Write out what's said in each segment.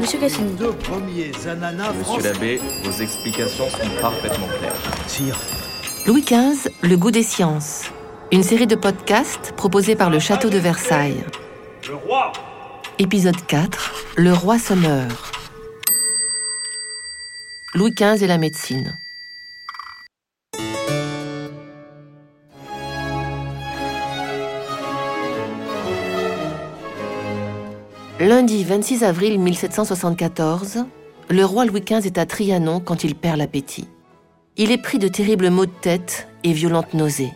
Monsieur Cassini. Deux premiers ananas Monsieur français. l'abbé, vos explications sont parfaitement claires. Sire, Louis XV, Le goût des sciences. Une série de podcasts proposés par le Château de Versailles. Le roi Épisode 4. Le roi meurt. Louis XV et la médecine. Lundi 26 avril 1774, le roi Louis XV est à Trianon quand il perd l'appétit. Il est pris de terribles maux de tête et violentes nausées.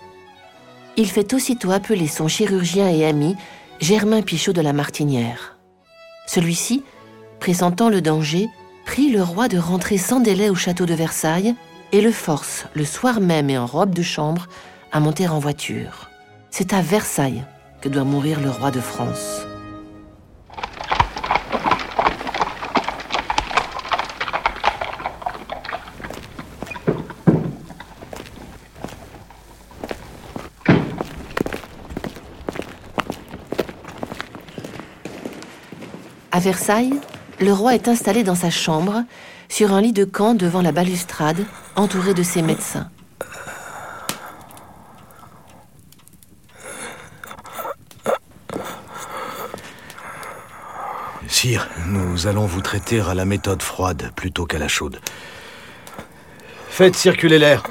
Il fait aussitôt appeler son chirurgien et ami, Germain Pichot de la Martinière. Celui-ci, pressentant le danger, prie le roi de rentrer sans délai au château de Versailles et le force, le soir même et en robe de chambre, à monter en voiture. C'est à Versailles que doit mourir le roi de France. Versailles, le roi est installé dans sa chambre, sur un lit de camp devant la balustrade, entouré de ses médecins. sire, nous allons vous traiter à la méthode froide plutôt qu'à la chaude. Faites circuler l'air.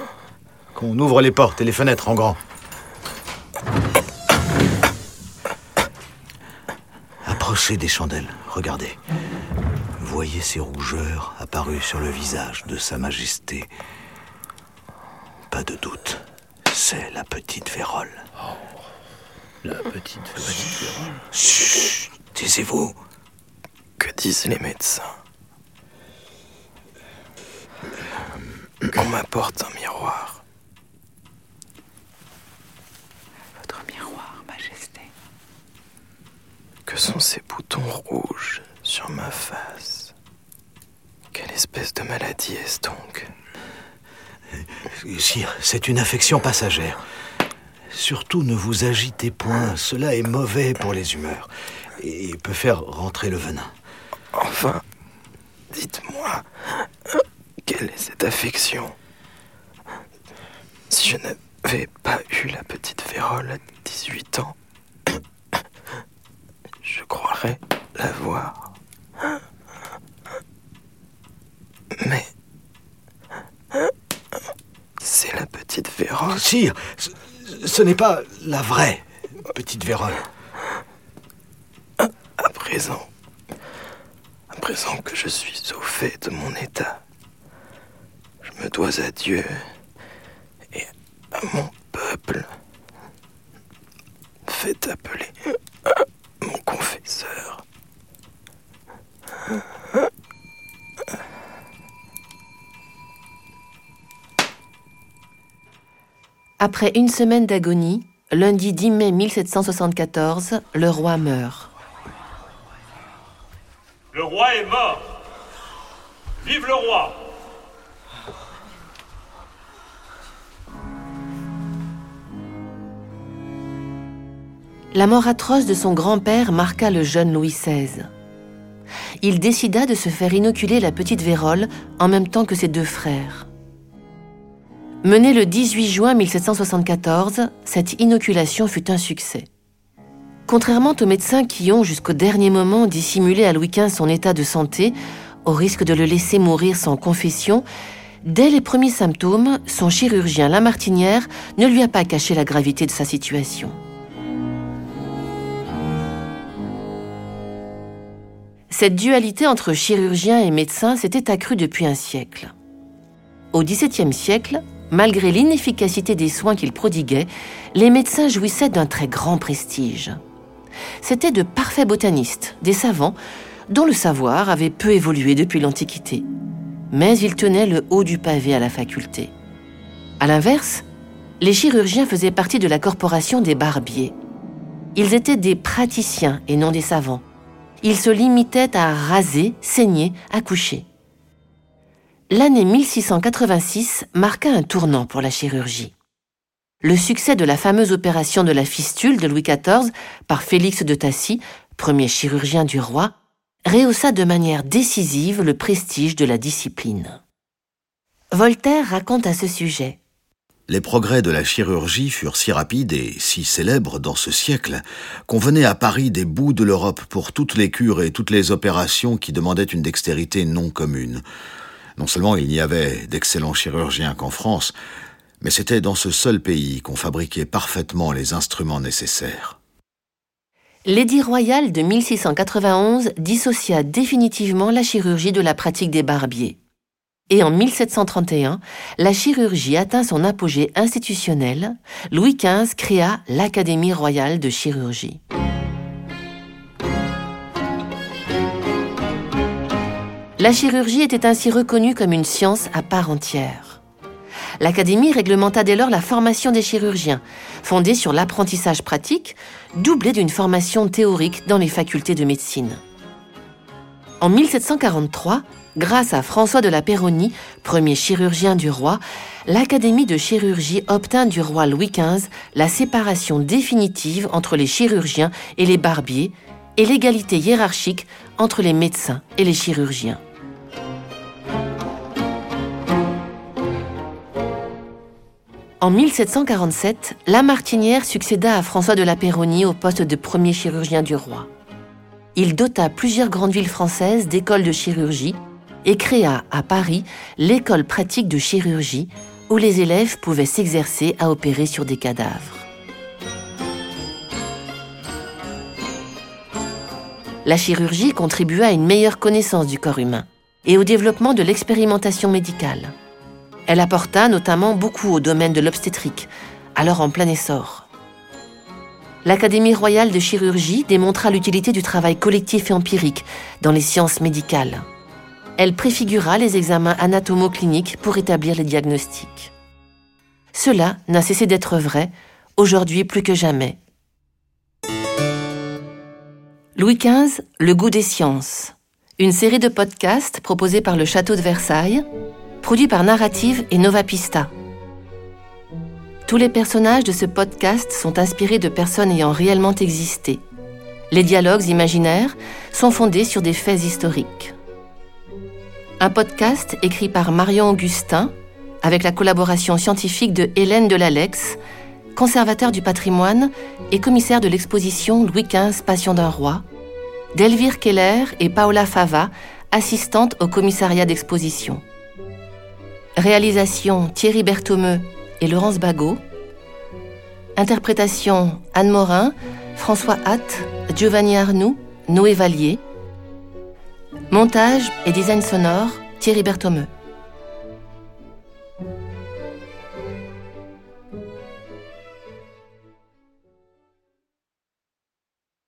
Qu'on ouvre les portes et les fenêtres en grand. Approchez des chandelles, regardez. Voyez ces rougeurs apparues sur le visage de Sa Majesté. Pas de doute, c'est la petite vérole. La petite, petite vérole. Chut, taisez-vous. Que disent les médecins? On m'apporte un miroir. Votre miroir, Majesté. Que sont ces rouges sur ma face Quelle espèce de maladie est-ce donc? Sire, c'est une affection passagère. Surtout ne vous agitez point, cela est mauvais pour les humeurs et peut faire rentrer le venin. Enfin, dites-moi, quelle est cette affection? Si je n'avais pas eu la petite vérole à 18 ans, je croirais Mais c'est la petite vérole. Sire, ce, ce n'est pas la vraie petite vérole. À présent, à présent que je suis au fait de mon état, je me dois à Dieu et à mon peuple. Faites appeler mon confesseur. Après une semaine d'agonie, lundi 10 mai 1774, le roi meurt. Le roi est mort Vive le roi La mort atroce de son grand-père marqua le jeune Louis XVI. Il décida de se faire inoculer la petite vérole en même temps que ses deux frères. Menée le 18 juin 1774, cette inoculation fut un succès. Contrairement aux médecins qui ont jusqu'au dernier moment dissimulé à Louis XV son état de santé, au risque de le laisser mourir sans confession, dès les premiers symptômes, son chirurgien Lamartinière ne lui a pas caché la gravité de sa situation. Cette dualité entre chirurgien et médecin s'était accrue depuis un siècle. Au XVIIe siècle, malgré l'inefficacité des soins qu'ils prodiguaient, les médecins jouissaient d'un très grand prestige. C'étaient de parfaits botanistes, des savants, dont le savoir avait peu évolué depuis l'Antiquité. Mais ils tenaient le haut du pavé à la faculté. À l'inverse, les chirurgiens faisaient partie de la corporation des barbiers. Ils étaient des praticiens et non des savants. Ils se limitaient à raser, saigner, accoucher. L'année 1686 marqua un tournant pour la chirurgie. Le succès de la fameuse opération de la fistule de Louis XIV par Félix de Tassy, premier chirurgien du roi, rehaussa de manière décisive le prestige de la discipline. Voltaire raconte à ce sujet. Les progrès de la chirurgie furent si rapides et si célèbres dans ce siècle qu'on venait à Paris des bouts de l'Europe pour toutes les cures et toutes les opérations qui demandaient une dextérité non commune. Non seulement il n'y avait d'excellents chirurgiens qu'en France, mais c'était dans ce seul pays qu'on fabriquait parfaitement les instruments nécessaires. L'édit royal de 1691 dissocia définitivement la chirurgie de la pratique des barbiers et en 1731, la chirurgie atteint son apogée institutionnel. Louis XV créa l'Académie royale de chirurgie. La chirurgie était ainsi reconnue comme une science à part entière. L'Académie réglementa dès lors la formation des chirurgiens, fondée sur l'apprentissage pratique, doublé d'une formation théorique dans les facultés de médecine. En 1743, Grâce à François de la Péronie, premier chirurgien du roi, l'Académie de chirurgie obtint du roi Louis XV la séparation définitive entre les chirurgiens et les barbiers et l'égalité hiérarchique entre les médecins et les chirurgiens. En 1747, Lamartinière succéda à François de la Péronie au poste de premier chirurgien du roi. Il dota plusieurs grandes villes françaises d'écoles de chirurgie et créa à Paris l'école pratique de chirurgie où les élèves pouvaient s'exercer à opérer sur des cadavres. La chirurgie contribua à une meilleure connaissance du corps humain et au développement de l'expérimentation médicale. Elle apporta notamment beaucoup au domaine de l'obstétrique, alors en plein essor. L'Académie royale de chirurgie démontra l'utilité du travail collectif et empirique dans les sciences médicales elle préfigura les examens anatomo-cliniques pour établir les diagnostics. Cela n'a cessé d'être vrai, aujourd'hui plus que jamais. Louis XV, Le goût des sciences. Une série de podcasts proposés par le Château de Versailles, produit par Narrative et Nova Pista. Tous les personnages de ce podcast sont inspirés de personnes ayant réellement existé. Les dialogues imaginaires sont fondés sur des faits historiques un podcast écrit par Marion Augustin avec la collaboration scientifique de Hélène Delalex, conservateur du patrimoine et commissaire de l'exposition Louis XV Passion d'un roi, d'Elvire Keller et Paola Fava, assistante au commissariat d'exposition. Réalisation Thierry Berthomeux et Laurence Bagot. Interprétation Anne Morin, François Hatt, Giovanni Arnoux, Noé Vallier. Montage et design sonore, Thierry Berthomeux.